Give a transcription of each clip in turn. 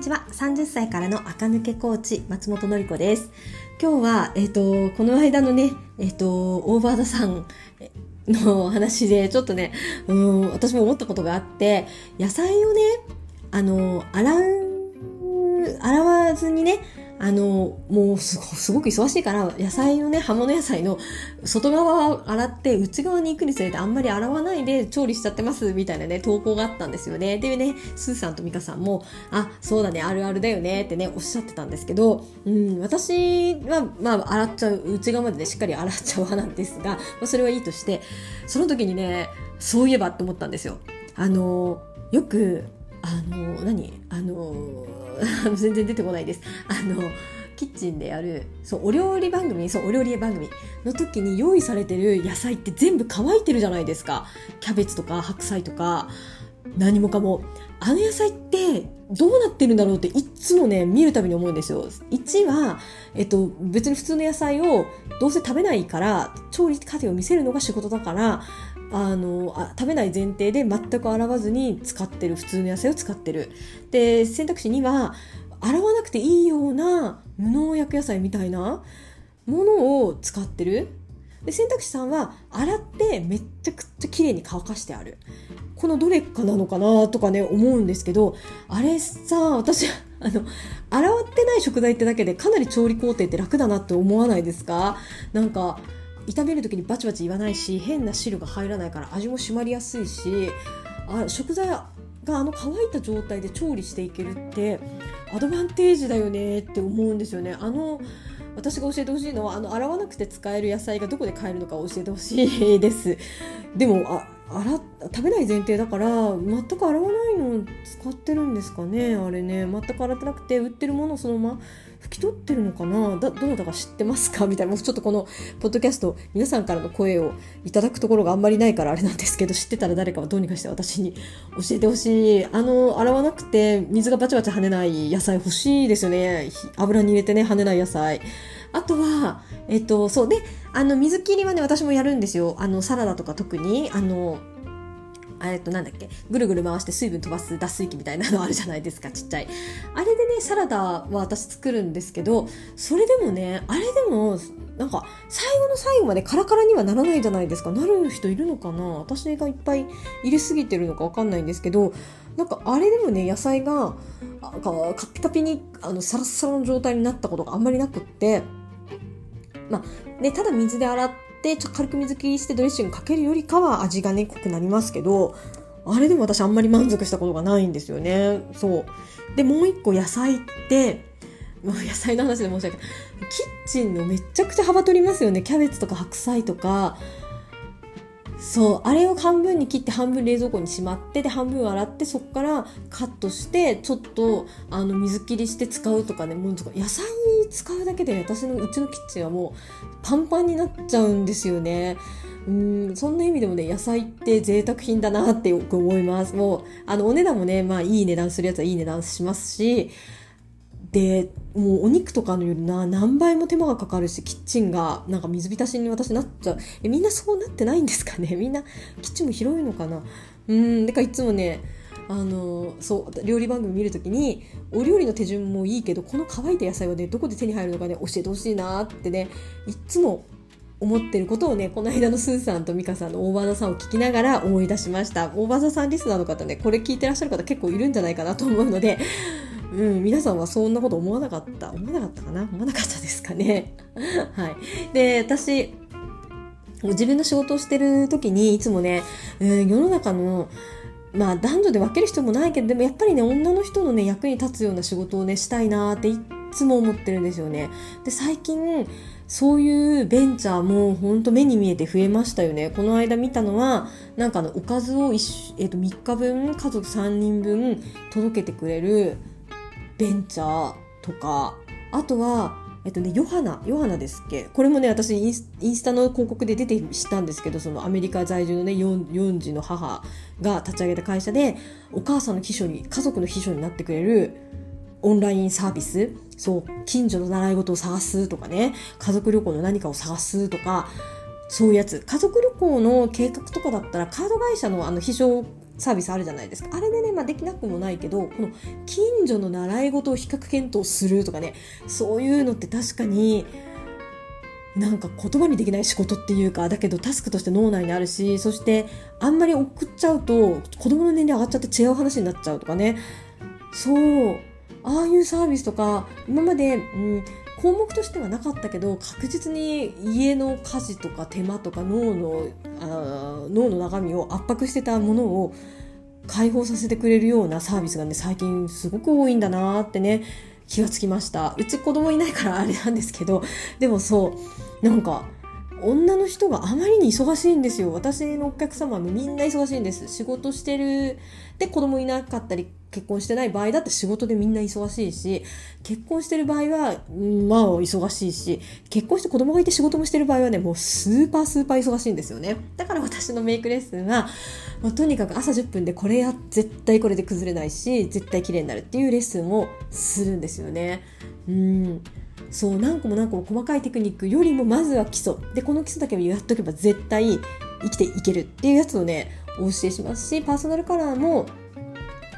にちは。30歳からの垢抜けコーチ松本のり子です。今日は、えっ、ー、とこの間のね、えっ、ー、とオーバードさんの話でちょっとねうん私も思ったことがあって野菜をねあの洗う洗わずにねあの、もうすごく忙しいから、野菜のね、葉物野菜の外側を洗って内側に行くにつれてあんまり洗わないで調理しちゃってますみたいなね、投稿があったんですよね。でね、スーさんとミカさんも、あ、そうだね、あるあるだよねってね、おっしゃってたんですけど、うん、私は、まあ、洗っちゃう、内側までね、しっかり洗っちゃう派なんですが、まあ、それはいいとして、その時にね、そういえばって思ったんですよ。あの、よく、あの、何？あの、全然出てこないです。あのキッチンでやるそうお料理番組そうお料理番組の時に用意されてる野菜って全部乾いてるじゃないですか。キャベツとか白菜とか何もかも。あの野菜ってどうなってるんだろうっていつもね見るたびに思うんですよ。1は、えっと、別に普通の野菜をどうせ食べないから調理過程を見せるのが仕事だからあのあ食べない前提で全く洗わずに使ってる普通の野菜を使ってる。で選択肢2は洗わなくていいような無農薬野菜みたいなものを使ってる。で選択肢3は洗ってめっちゃくちゃ綺麗に乾かしてある。このどれかなのかなとかね思うんですけどあれさ私 あの洗ってない食材ってだけでかなり調理工程って楽だなって思わないですか？なんか炒める時にバチバチ言わないし変な汁が入らないから味も締まりやすいしあ食材があの乾いた状態で調理していけるってアドバンテージだよねって思うんですよね。あの私が教えてほしいのはあの洗わなくて使える野菜がどこで買えるのか教えてほしいです。でもあ洗食べない前提だから全く洗わないの使ってるんですかねあれね全く洗ってなくて売ってるものをそのまま拭き取ってるのかな？だどなたか知ってますか？みたいなもうちょっとこのポッドキャスト皆さんからの声をいただくところがあんまりないからあれなんですけど知ってたら誰かはどうにかして私に教えてほしい。あの洗わなくて水がバチバチ跳ねない野菜欲しいですよね。油に入れてね跳ねない野菜。あとは、えっと、そう。で、あの、水切りはね、私もやるんですよ。あの、サラダとか特に、あの、えっと、なんだっけ、ぐるぐる回して水分飛ばす脱水機みたいなのあるじゃないですか、ちっちゃい。あれでね、サラダは私作るんですけど、それでもね、あれでも、なんか、最後の最後までカラカラにはならないじゃないですか。なる人いるのかな？私がいっぱい入れすぎてるのかわかんないんですけど、なんかあれでもね、野菜が、カピカピに、あの、サラッサラの状態になったことがあんまりなくって、まあ、ね、ただ水で洗ってちょ軽く水切りしてドレッシングかけるよりかは味がね濃くなりますけどあれでも私あんまり満足したことがないんですよね。そう。でもう一個野菜って野菜の話で申し訳ない。キッチンのめちゃくちゃ幅取りますよね。キャベツとか白菜とか。そうあれを半分に切って半分冷蔵庫にしまってで半分洗ってそこからカットしてちょっとあの水切りして使うとかねもう野菜使うだけで私のうちのキッチンはもうパンパンになっちゃうんですよね。うんそんな意味でもね野菜って贅沢品だなってよく思いますもうあのお値段もねまあいい値段するやつはいい値段しますしでもうお肉とかのよりな何倍も手間がかかるしキッチンがなんか水浸しに私なっちゃう。えみんなそうなってないんですかね？みんなキッチンも広いのかな？うんだからいつもねあのそう料理番組見るときにお料理の手順もいいけどこの乾いた野菜はねどこで手に入るのかね教えてほしいなってねいつも思ってることをねこの間のスーさんとミカさんの大場さんを聞きながら思い出しました。大場さんリスナーの方ねこれ聞いてらっしゃる方結構いるんじゃないかなと思うのでうん、皆さんはそんなこと思わなかった思わなかったかな？思わなかったですかね？はいで私自分の仕事をしてる時にいつもね、うん、世の中のまあ男女で分ける必要もないけどでもやっぱりね女の人のね役に立つような仕事をねしたいなっていつも思ってるんですよね。で最近そういうベンチャーも本当目に見えて増えましたよね。この間見たのはなんかのおかずを、えー、と3日分家族3人分届けてくれるベンチャーとかあとはえっとね、ヨハナ、ヨハナですっけ？これもね、私インス、インスタの広告で出てしたんですけど、そのアメリカ在住のね、4, 児の母が立ち上げた会社で、お母さんの秘書に、家族の秘書になってくれるオンラインサービス、そう、近所の習い事を探すとかね、家族旅行の何かを探すとか、そういうやつ。家族旅行の計画とかだったら、カード会社のあの秘書サービスあるじゃないですか。あれでね、まあ、できなくもないけどこの近所の習い事を比較検討するとかねそういうのって確かになんか言葉にできない仕事っていうかだけどタスクとして脳内にあるしそしてあんまり送っちゃうと子供の年齢上がっちゃって違う話になっちゃうとかね。そうああいうサービスとか今まで、うん、項目としてはなかったけど確実に家の家事とか手間とか脳のあ脳の中身を圧迫してたものを解放させてくれるようなサービスがね最近すごく多いんだなってね気がつきました。うち子供いないからあれなんですけどでもそうなんか女の人があまりに忙しいんですよ。私のお客様もみんな忙しいんです。仕事してる。で子供いなかったり結婚してない場合だって仕事でみんな忙しいし結婚してる場合はまあ忙しいし結婚して子供がいて仕事もしてる場合はねもうスーパースーパー忙しいんですよね。だから私のメイクレッスンは、まあ、とにかく朝10分でこれや絶対これで崩れないし絶対綺麗になるっていうレッスンをするんですよね。うん。そう何個も何個も細かいテクニックよりもまずは基礎。でこの基礎だけをやっとけば絶対生きていけるっていうやつをねお教えしますしパーソナルカラーも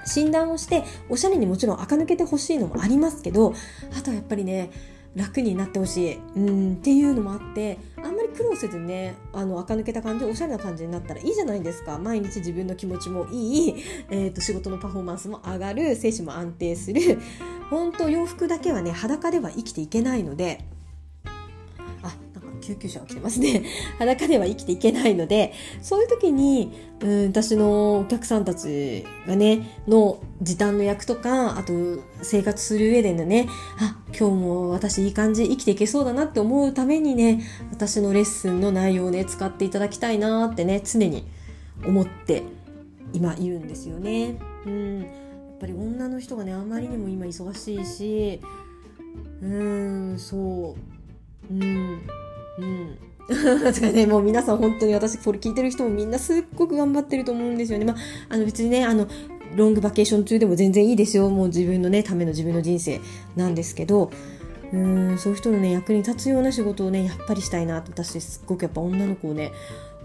診断をしておしゃれにもちろん垢抜けてほしいのもありますけどあとはやっぱりね楽になってほしい。うんっていうのもあってあんまり苦労せずねあの垢抜けた感じおしゃれな感じになったらいいじゃないですか。毎日自分の気持ちもいい、えーと、仕事のパフォーマンスも上がる精神も安定する。本当洋服だけはね裸では生きていけないのであなんか救急車が来てますね。裸では生きていけないので、そういう時に、うん、私のお客さんたちがね、の時短の役とか、あと生活する上でのね、あ、今日も私いい感じ生きていけそうだなって思うためにね、私のレッスンの内容をね、使っていただきたいなってね、常に思って今いるんですよね。うん。ぱり女の人がね、あまりにも今忙しいし、うーん、そう。うん。うん。確かにね、もう皆さん本当に私これ聞いてる人もみんなすっごく頑張ってると思うんですよね。まあ、あの別にね、あの、ロングバケーション中でも全然いいですよ。もう自分のね、ための自分の人生なんですけど、うん、そういう人のね、役に立つような仕事をね、やっぱりしたいなって私すっごくやっぱ女の子をね、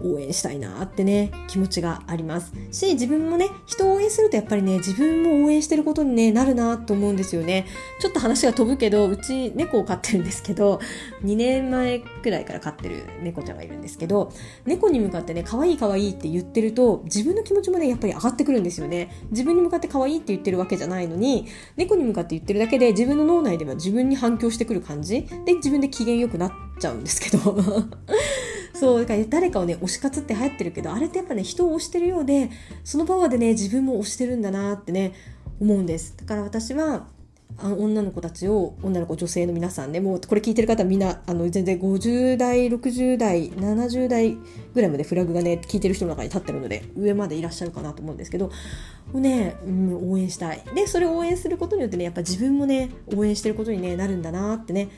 応援したいなってね、気持ちがありますし、自分もね、人を応援するとやっぱりね、自分も応援してることに、ね、なるなと思うんですよね。ちょっと話が飛ぶけど、うち猫を飼ってるんですけど、2年前くらいから飼ってる猫ちゃんがいるんですけど、猫に向かってね、可愛い可愛いって言ってると、自分の気持ちもね、やっぱり上がってくるんですよね。自分に向かって可愛いって言ってるわけじゃないのに、猫に向かって言ってるだけで、自分の脳内では自分に反響してくる感じで、自分で機嫌良くなっちゃうんですけど。そうだから誰かをね推し活って流行ってるけどあれってやっぱね人を推してるようでそのパワーでね自分も推してるんだなってね思うんです。だから私はあの女の子たちを女の子女性の皆さんねもうこれ聞いてる方みんなあの全然50代60代70代ぐらいまでフラグがね聞いてる人の中に立ってるので上までいらっしゃるかなと思うんですけどね、うん、応援したい。でそれを応援することによってねやっぱ自分もね応援してることに、ね、なるんだなってね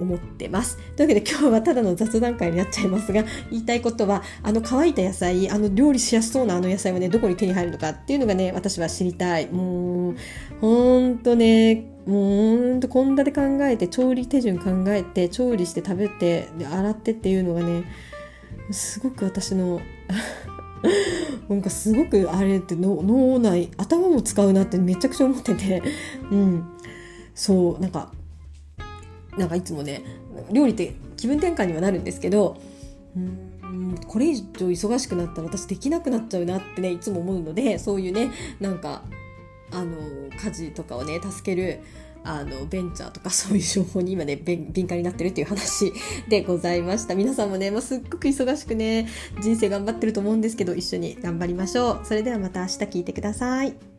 思ってます。というわけで今日はただの雑談会になっちゃいますが、言いたいことは、あの乾いた野菜、あの料理しやすそうなあの野菜はね、どこに手に入るのかっていうのがね、私は知りたい。もう、ほんとね、もうほんと献立考えて、調理手順考えて、調理して食べて、で洗ってっていうのがね、すごく私の なんかすごくあれって脳内頭も使うなってめちゃくちゃ思っててうんそうなんかなんかいつもね料理って気分転換にはなるんですけどうんこれ以上忙しくなったら私できなくなっちゃうなってねいつも思うのでそういうねなんかあの家事とかをね助けるあのベンチャーとかそういう情報に今ね敏感になってるっていう話でございました。皆さんもね、まあ、すっごく忙しくね人生頑張ってると思うんですけど一緒に頑張りましょう。それではまた明日聞いてください。